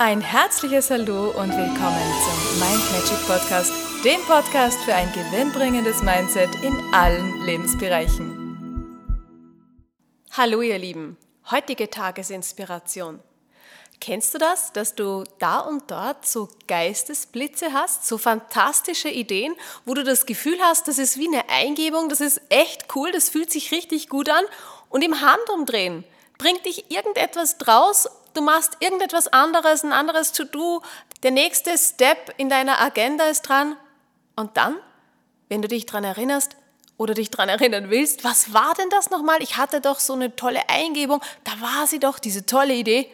Ein herzliches Hallo und willkommen zum Mind Magic Podcast, dem Podcast für ein gewinnbringendes Mindset in allen Lebensbereichen. Hallo ihr Lieben, heutige Tagesinspiration. Kennst du das, dass du da und dort so Geistesblitze hast, so fantastische Ideen, wo du das Gefühl hast, das ist wie eine Eingebung, das ist echt cool, das fühlt sich richtig gut an und im Handumdrehen bringt dich irgendetwas draus, du machst irgendetwas anderes, ein anderes To-Do, der nächste Step in deiner Agenda ist dran. Und dann, wenn du dich daran erinnerst, oder dich daran erinnern willst, was war denn das nochmal? Ich hatte doch so eine tolle Eingebung, da war sie doch, diese tolle Idee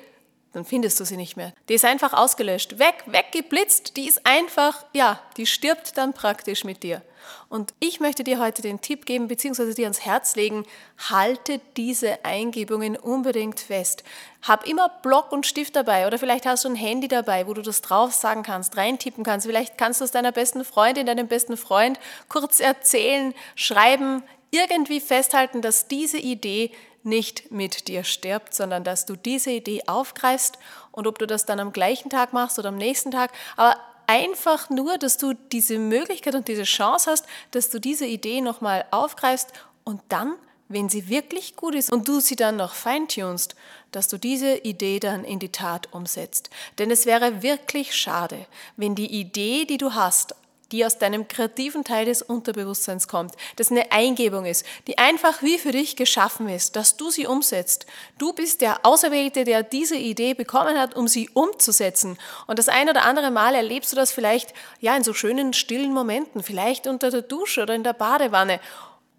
dann findest du sie nicht mehr. Die ist einfach ausgelöscht, weg, weggeblitzt, die ist einfach, ja, die stirbt dann praktisch mit dir. Und ich möchte dir heute den Tipp geben, beziehungsweise dir ans Herz legen, halte diese Eingebungen unbedingt fest. Hab immer Block und Stift dabei oder vielleicht hast du ein Handy dabei, wo du das drauf sagen kannst, reintippen kannst. Vielleicht kannst du es deiner besten Freundin, deinem besten Freund kurz erzählen, schreiben, irgendwie festhalten, dass diese Idee nicht mit dir stirbt, sondern dass du diese Idee aufgreifst und ob du das dann am gleichen Tag machst oder am nächsten Tag, aber einfach nur, dass du diese Möglichkeit und diese Chance hast, dass du diese Idee nochmal aufgreifst und dann, wenn sie wirklich gut ist und du sie dann noch feintunst, dass du diese Idee dann in die Tat umsetzt. Denn es wäre wirklich schade, wenn die Idee, die du hast, die aus deinem kreativen Teil des Unterbewusstseins kommt, das eine Eingebung ist, die einfach wie für dich geschaffen ist, dass du sie umsetzt. Du bist der Auserwählte, der diese Idee bekommen hat, um sie umzusetzen. Und das ein oder andere Mal erlebst du das vielleicht ja in so schönen stillen Momenten, vielleicht unter der Dusche oder in der Badewanne.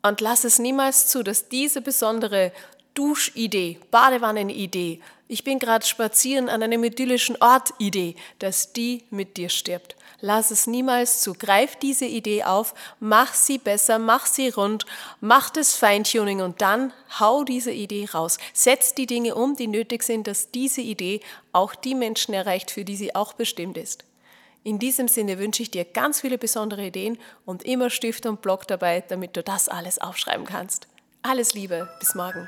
Und lass es niemals zu, dass diese besondere Duschidee, Badewannenidee, ich bin gerade spazieren an einem idyllischen Ort Idee, dass die mit dir stirbt. Lass es niemals zu. Greif diese Idee auf, mach sie besser, mach sie rund, mach das Feintuning und dann hau diese Idee raus. Setz die Dinge um, die nötig sind, dass diese Idee auch die Menschen erreicht, für die sie auch bestimmt ist. In diesem Sinne wünsche ich dir ganz viele besondere Ideen und immer Stift und Block dabei, damit du das alles aufschreiben kannst. Alles Liebe, bis morgen.